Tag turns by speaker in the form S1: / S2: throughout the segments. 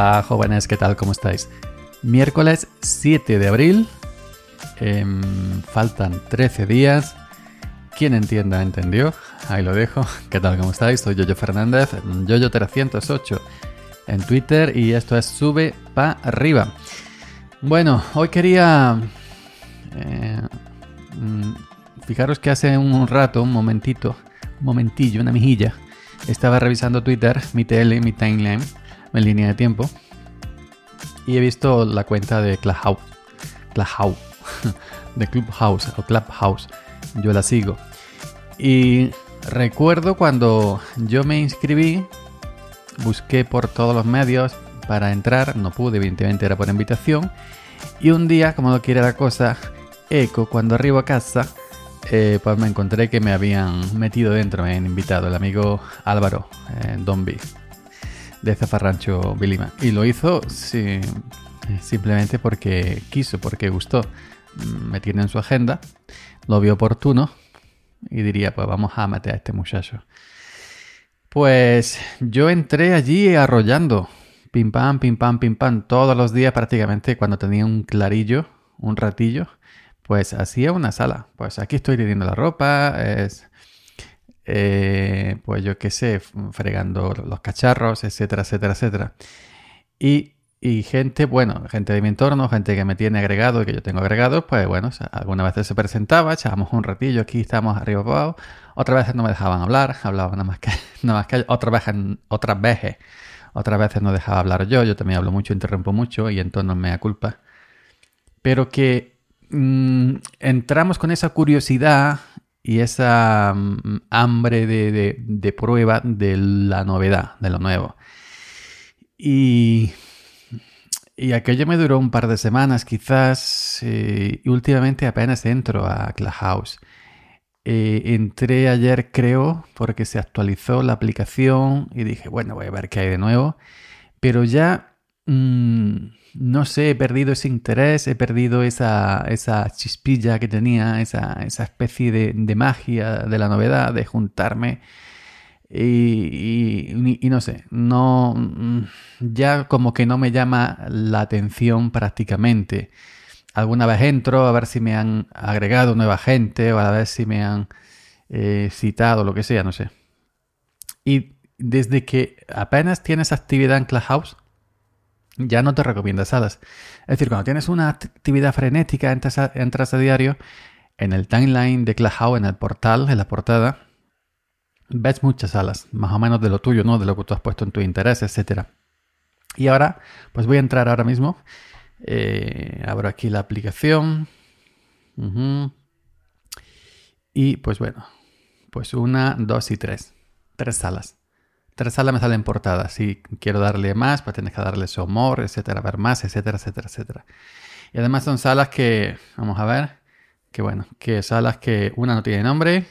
S1: Hola jóvenes, ¿qué tal? ¿Cómo estáis? Miércoles 7 de abril, em, faltan 13 días. Quien entienda, entendió. Ahí lo dejo. ¿Qué tal? ¿Cómo estáis? Soy Yoyo Fernández, Yoyo308 en Twitter y esto es Sube pa' arriba. Bueno, hoy quería... Eh, mm, fijaros que hace un rato, un momentito, un momentillo, una mejilla, estaba revisando Twitter, mi tele, mi timeline, mi línea de tiempo, y he visto la cuenta de Clubhouse, Clubhouse, de Clubhouse o Clubhouse. Yo la sigo. Y recuerdo cuando yo me inscribí, busqué por todos los medios para entrar, no pude, evidentemente era por invitación. Y un día, como no quiere la cosa, eco, cuando arribo a casa, eh, pues me encontré que me habían metido dentro, me habían invitado el amigo Álvaro eh, de Zafarrancho Vilima. Y lo hizo simplemente porque quiso, porque gustó. Me tiene en su agenda, lo vio oportuno y diría, pues vamos a meter a este muchacho. Pues yo entré allí arrollando, pim pam, pim pam, pim pam, todos los días prácticamente cuando tenía un clarillo, un ratillo, pues hacía una sala. Pues aquí estoy teniendo la ropa, es, eh, pues yo qué sé, fregando los cacharros, etcétera, etcétera, etcétera. Y, y, gente, bueno, gente de mi entorno, gente que me tiene agregado que yo tengo agregado, pues bueno, algunas veces se presentaba, echábamos un ratillo, aquí estamos arriba abajo, otras veces no me dejaban hablar, hablaba nada más que, nada más que otras veces, otras veces, otras veces no dejaba hablar yo, yo también hablo mucho, interrumpo mucho y entonces me da culpa. Pero que Mm, entramos con esa curiosidad y esa mm, hambre de, prueba de la novedad, de lo nuevo. Y, y aquello me duró un par de semanas quizás eh, y últimamente apenas entro a Clubhouse. Eh, entré ayer creo porque se actualizó la aplicación y dije, bueno, voy a ver qué hay de nuevo. Pero ya... Mm, no sé, he perdido ese interés, he perdido esa, esa chispilla que tenía, esa, esa especie de, magia de la novedad, de juntarme. Y, y, no sé, no mm, ya como que no me llama la atención prácticamente. Alguna vez entro a ver si me han agregado nueva gente o a ver si me han eh, citado, lo que sea, no sé. Y desde que apenas tienes actividad en Clubhouse, ya no te recomienda salas. Es decir, cuando tienes una actividad frenética, entras a, a diario, en el timeline de Clubhouse, en el portal, en la portada, ves muchas salas, más o menos de lo tuyo, ¿no? De lo que tú has puesto en tu interés, etc. Y ahora, pues voy a entrar ahora mismo. Eh, abro aquí la aplicación. Y pues bueno, pues una, dos y tres. Tres salas salas me salen portadas. Si quiero darle más, pues tienes que darle su humor, etcétera, ver más, etcétera, etcétera, etcétera. Y además son salas que, vamos a ver, que bueno, que salas que una no tiene nombre,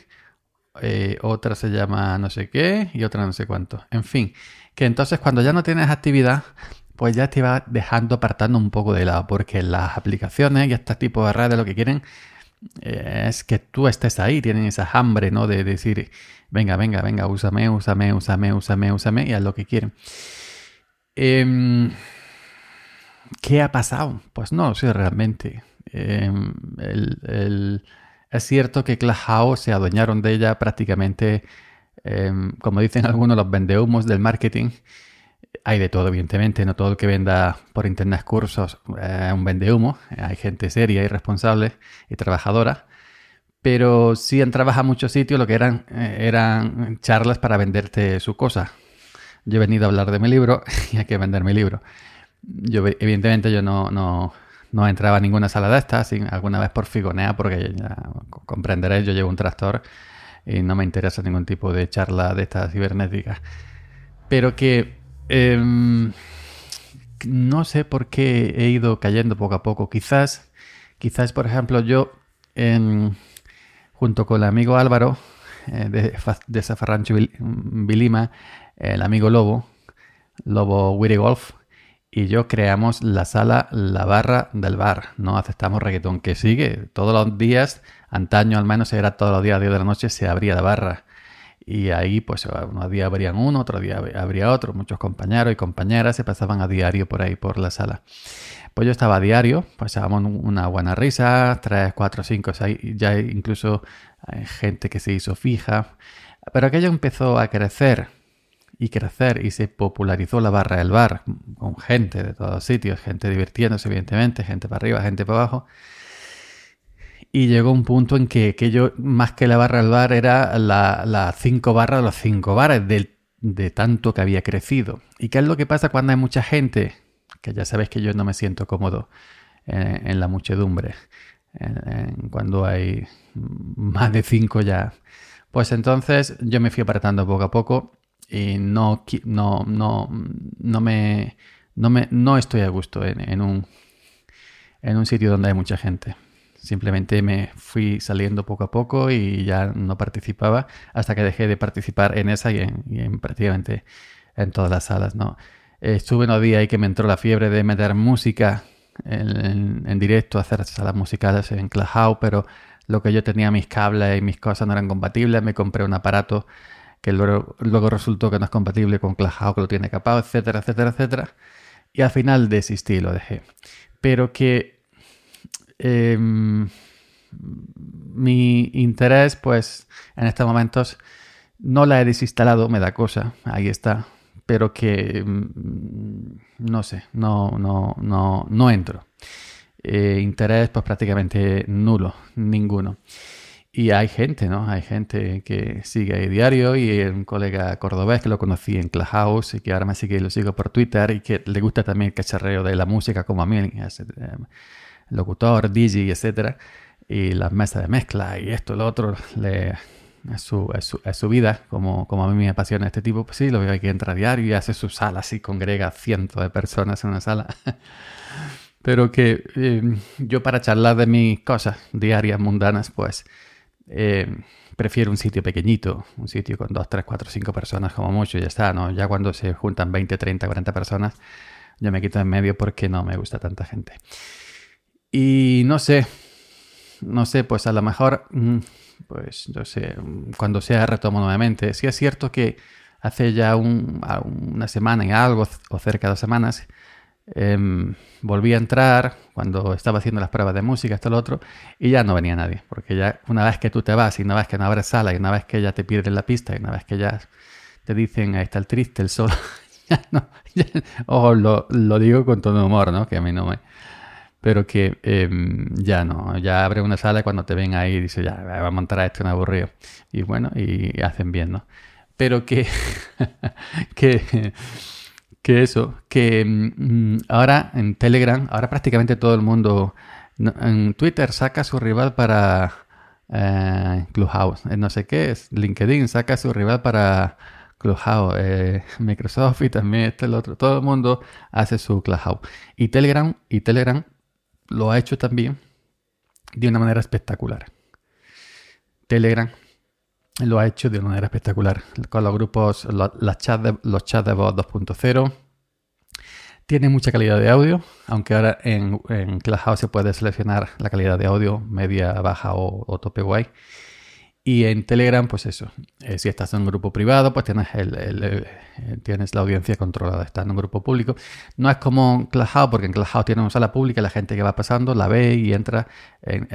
S1: eh, otra se llama no sé qué y otra no sé cuánto. En fin, que entonces cuando ya no tienes actividad, pues ya te va dejando apartando un poco de lado, porque las aplicaciones y este tipo de redes lo que quieren eh, es que tú estés ahí, tienen esa hambre, ¿no? De decir, venga, venga, venga, úsame, úsame, úsame, úsame, úsame, y haz lo que quieren. Em, ¿Qué ha pasado? Pues no lo sé realmente. Em, es cierto que Clubhouse se adueñaron de ella prácticamente, em, como dicen algunos, los vendehumos del marketing. Hay de todo, evidentemente, no todo el que venda por internet cursos es un vendehumo. Hay gente seria y responsable y trabajadora pero sí entrabas a muchos sitios lo que eran, eh, eran charlas para venderte su cosa. Yo he venido a hablar de mi libro y hay que vender mi libro. Yo, evidentemente, yo no, no, no entraba a ninguna sala de estas, alguna vez por figonea, porque ya comprenderéis, yo llevo un tractor y no me interesa ningún tipo de charla de estas cibernéticas. Pero que em, no sé por qué he ido cayendo poco a poco. Quizás, quizás, por ejemplo, yo junto con el amigo Álvaro eh, de, de Zafarrancho Vilima, el amigo Lobo, Lobo Witty Golf, y yo creamos la sala La Barra del Bar. No aceptamos reggaetón, que sigue todos los días, antaño al menos era todos los días a 10 de la noche, se abría la barra. Y ahí, pues, un día habrían uno, otro día habría otro. Muchos compañeros y compañeras se pasaban a diario por ahí, por la sala. Pues yo estaba a diario, pasábamos una buena risa, tres, cuatro, cinco, seis, ya incluso hay gente que se hizo fija. Pero aquello empezó a crecer y crecer y se popularizó la barra del bar con gente de todos sitios, gente divirtiéndose evidentemente, gente para arriba, gente para abajo. Y llegó un punto en que aquello, más que la barra del bar, era las la cinco barras los cinco bares de, de tanto que había crecido. ¿Y qué es lo que pasa cuando hay mucha gente? Que ya sabéis que yo no me siento cómodo en, la muchedumbre. cuando hay más de cinco ya. Pues entonces yo me fui apartando poco a poco y no, no, no, no me, no me, no estoy a gusto en, un, en un sitio donde hay mucha gente. Simplemente me fui saliendo poco a poco y ya no participaba hasta que dejé de participar en esa y en, prácticamente en todas las salas. ¿no? Estuve unos días ahí que me entró la fiebre de meter música en, en, directo, hacer salas musicales en Clubhouse, pero lo que yo tenía, mis cables y mis cosas no eran compatibles. Me compré un aparato que luego, luego resultó que no es compatible con Clubhouse, que lo tiene capado, etcétera, etcétera, etcétera. Y al final desistí, lo dejé. Pero que em, mi interés, pues, en estos momentos no la he desinstalado, me da cosa, ahí está. Pero que mm, no sé, no, no, no, no entro. Eh, interés, pues prácticamente nulo, ninguno. Y hay gente, ¿no? Hay gente que sigue ahí diario y un colega cordobés que lo conocí en Clubhouse y que ahora me sigue lo sigo por Twitter y que le gusta también el cacharreo de la música como a mí, locutor, DJ, etcétera, y las mesas de mezcla y esto, lo otro, le, es, su, es, su, vida, como, como a mí me apasiona este tipo, pues sí, lo veo aquí entra diario y hace su sala así, congrega cientos de personas en una sala. Pero que eh, yo para charlar de mis cosas diarias, mundanas, pues eh, prefiero un sitio pequeñito, un sitio con 2, 3, 4, 5 personas como mucho y ya está, ¿no? Ya cuando se juntan 20, 30, 40 personas, yo me quito en medio porque no me gusta tanta gente. Y no sé, no sé, pues a lo mejor, mm, pues no sé, cuando sea retomo nuevamente. Sí es cierto que hace ya una semana y algo, o cerca de dos semanas, Em, volví a entrar cuando estaba haciendo las pruebas de música, esto lo otro, y ya no venía nadie, porque ya una vez que tú te vas y una vez que no abres sala y una vez que ya te pierden la pista y una vez que ya te dicen ahí está el triste, el solo, ya no, ojo, lo, lo, digo con todo humor, ¿no? Que a mí no me... Pero que em, ya no, ya abre una sala y cuando te ven ahí dice ya, va a montar a esto un aburrido. Y bueno, y hacen bien, ¿no? Pero que, que que eso, que mm, ahora en Telegram, ahora prácticamente todo el mundo en Twitter saca su rival para eh, Clubhouse, eh, no sé qué es, LinkedIn saca su rival para Clubhouse, eh, Microsoft y también este el otro, todo el mundo hace su Clubhouse. Y Telegram, y Telegram lo ha hecho también de una manera espectacular. Telegram lo ha hecho de una manera espectacular. Con los grupos, los, chats de, los voz 2.0. Tiene mucha calidad de audio, aunque ahora en, en Clubhouse se puede seleccionar la calidad de audio media, baja o tope guay. Y en Telegram, pues eso, eh, si estás en un grupo privado, pues tienes, el, tienes la audiencia controlada. Estás en un grupo público. No es como Clubhouse, porque en Clubhouse tiene una sala pública, la gente que va pasando la ve y entra. En,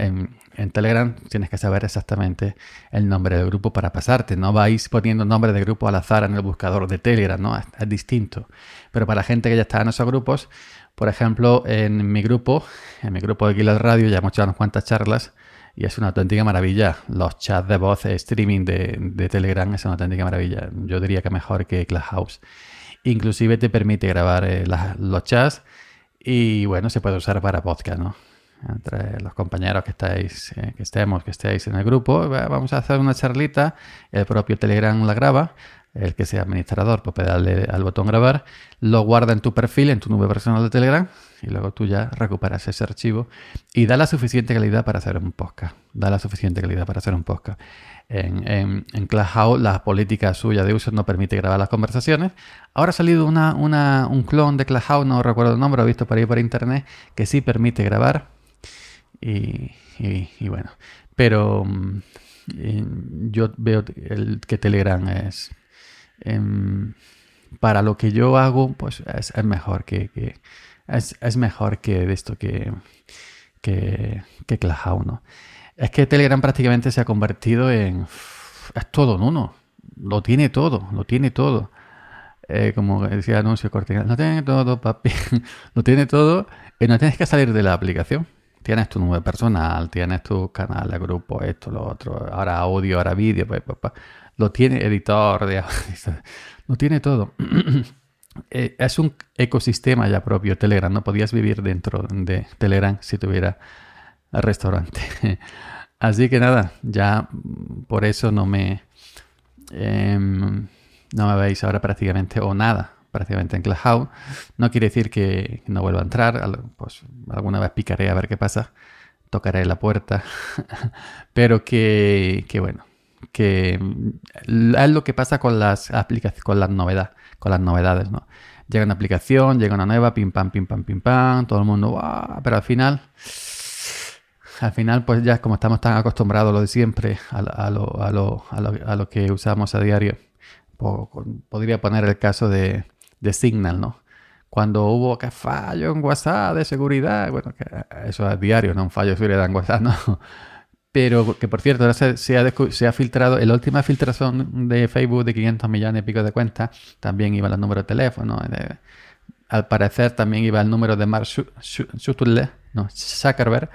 S1: en, Telegram tienes que saber exactamente el nombre del grupo para pasarte. No vais poniendo nombre de grupo al azar en el buscador de Telegram, ¿no? Es, es distinto. Pero para la gente que ya está en esos grupos, por ejemplo, en mi grupo, en mi grupo de Guild Radio, ya hemos hecho unas cuantas charlas y es una auténtica maravilla. Los chats de voz streaming de, Telegram es una auténtica maravilla. Yo diría que mejor que Clubhouse. Inclusive te permite grabar eh, los chats y bueno, se puede usar para podcast, ¿no? Entre los compañeros que estáis, eh, que estemos, que estéis en el grupo, vamos a hacer una charlita, el propio Telegram la graba, el que sea administrador, pues darle al botón grabar, lo guarda en tu perfil, en tu nube personal de Telegram, y luego tú ya recuperas ese archivo y da la suficiente calidad para hacer un podcast. Da la suficiente calidad para hacer un podcast. En, en, en la política suya de uso no permite grabar las conversaciones. Ahora ha salido una, una, un clon de Clubhouse, no recuerdo el nombre, lo he visto por ahí por internet, que sí permite grabar. Y, y, bueno, pero mm, yo veo el, que Telegram es... Em, para lo que yo hago, pues es, mejor que, es, mejor que esto que, que, que Clubhouse, ¿no? Es que Telegram prácticamente se ha convertido en... Es todo en uno. Lo tiene todo, lo tiene todo. Eh, como decía anuncio Cortina, no tiene todo, papi. lo tiene todo y no tienes que salir de la aplicación. Tienes tu nube personal, tienes tu canal de grupo, esto, lo otro, ahora audio, ahora vídeo, lo tiene editor, de, lo tiene todo. Eh, es un ecosistema ya propio Telegram, no podías vivir dentro de Telegram si tuviera restaurante. Así que nada, ya por eso no me, em, no me veis ahora prácticamente o nada prácticamente en Clubhouse. No quiere decir que no vuelva a entrar, pues alguna vez picaré a ver qué pasa, tocaré la puerta, pero que, que, bueno, que es lo que pasa con las aplicaciones, con las novedades, con las novedades, ¿no? Llega una aplicación, llega una nueva, pim pam, pim pam, pim pam, todo el mundo, pero al final al final, pues ya como estamos tan acostumbrados a lo de siempre, a, lo, a, lo, a, lo, que usamos a diario, podría poner el caso de, de Signal, ¿no? Cuando hubo que fallo en WhatsApp de seguridad, bueno, que eso es diario, no un fallo de seguridad en WhatsApp, ¿no? Pero que por cierto, ahora se, ha, se ha filtrado, la última filtración de Facebook de 500 millones y pico de cuentas, también iba el número de teléfono. al parecer también iba el número de Mark no, Zuckerberg,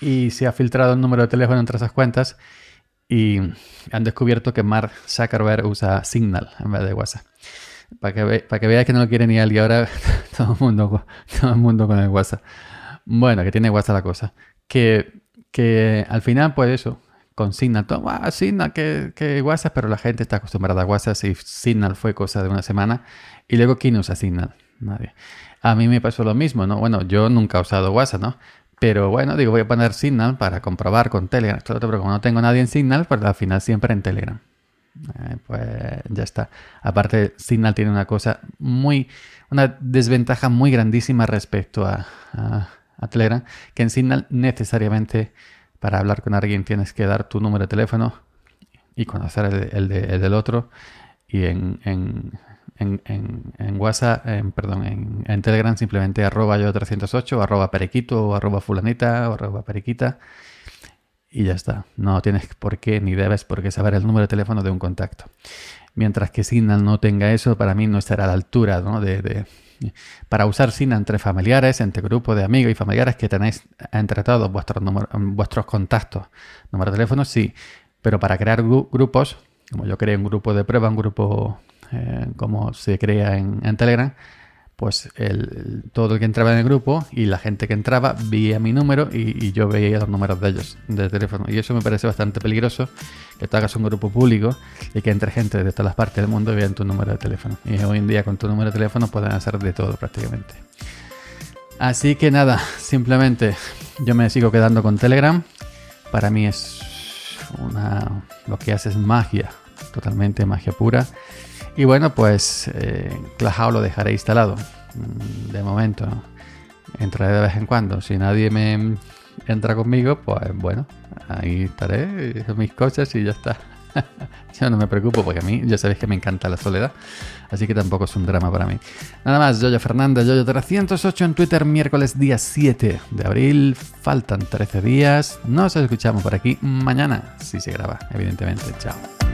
S1: y se ha filtrado el número de teléfono entre esas cuentas y han descubierto que Mark Zuckerberg usa Signal en vez de WhatsApp. Para que, para que veáis que no lo quiere ni y ahora todo el, mundo, todo el mundo con el WhatsApp. Bueno, que tiene WhatsApp la cosa. Que, que al final, pues eso, con Signal, todo, ah, Signal, que, que, WhatsApp, pero la gente está acostumbrada a WhatsApp y Signal fue cosa de una semana. Y luego, ¿quién usa Signal? Nadie. A mí me pasó lo mismo, ¿no? Bueno, yo nunca he usado WhatsApp, ¿no? Pero bueno, digo, voy a poner Signal para comprobar con Telegram. Pero como no tengo nadie en Signal, pues al final siempre en Telegram. Eh, pues ya está. Aparte, Signal tiene una cosa muy, una desventaja muy grandísima respecto a, Telegram, que en Signal necesariamente para hablar con alguien tienes que dar tu número de teléfono y conocer el, del otro. Y en, en, WhatsApp, perdón, en, Telegram simplemente arroba yo 308, arroba periquito, o arroba fulanita, o arroba periquita y ya está. No tienes por qué ni debes por qué saber el número de teléfono de un contacto. Mientras que Signal no tenga eso, para mí no estará a la altura de, para usar Signal entre familiares, entre grupos de amigos y familiares que tenéis entre todos vuestros, vuestros contactos. Número de teléfono, sí, pero para crear grupos, como yo creé un grupo de prueba, un grupo eh, como se crea en Telegram, pues el, todo el que entraba en el grupo y la gente que entraba veía mi número y, yo veía los números de ellos de teléfono. Y eso me parece bastante peligroso, que tú hagas un grupo público y que entre gente de todas las partes del mundo y vean tu número de teléfono. Y hoy en día con tu número de teléfono pueden hacer de todo prácticamente. Así que nada, simplemente yo me sigo quedando con Telegram. Para mí es una... lo que hace es magia, totalmente magia pura. Y bueno, pues eh, lo dejaré instalado mm, de momento. Entraré de vez en cuando. Si nadie me entra conmigo, pues bueno, ahí estaré, mis cosas y ya está. Yo no me preocupo porque a mí ya sabéis que me encanta la soledad, así que tampoco es un drama para mí. Nada más, Yoyo Fernández, Yoyo308 en Twitter, miércoles día 7 de abril. Faltan 13 días. Nos escuchamos por aquí mañana, si se graba, evidentemente. Chao.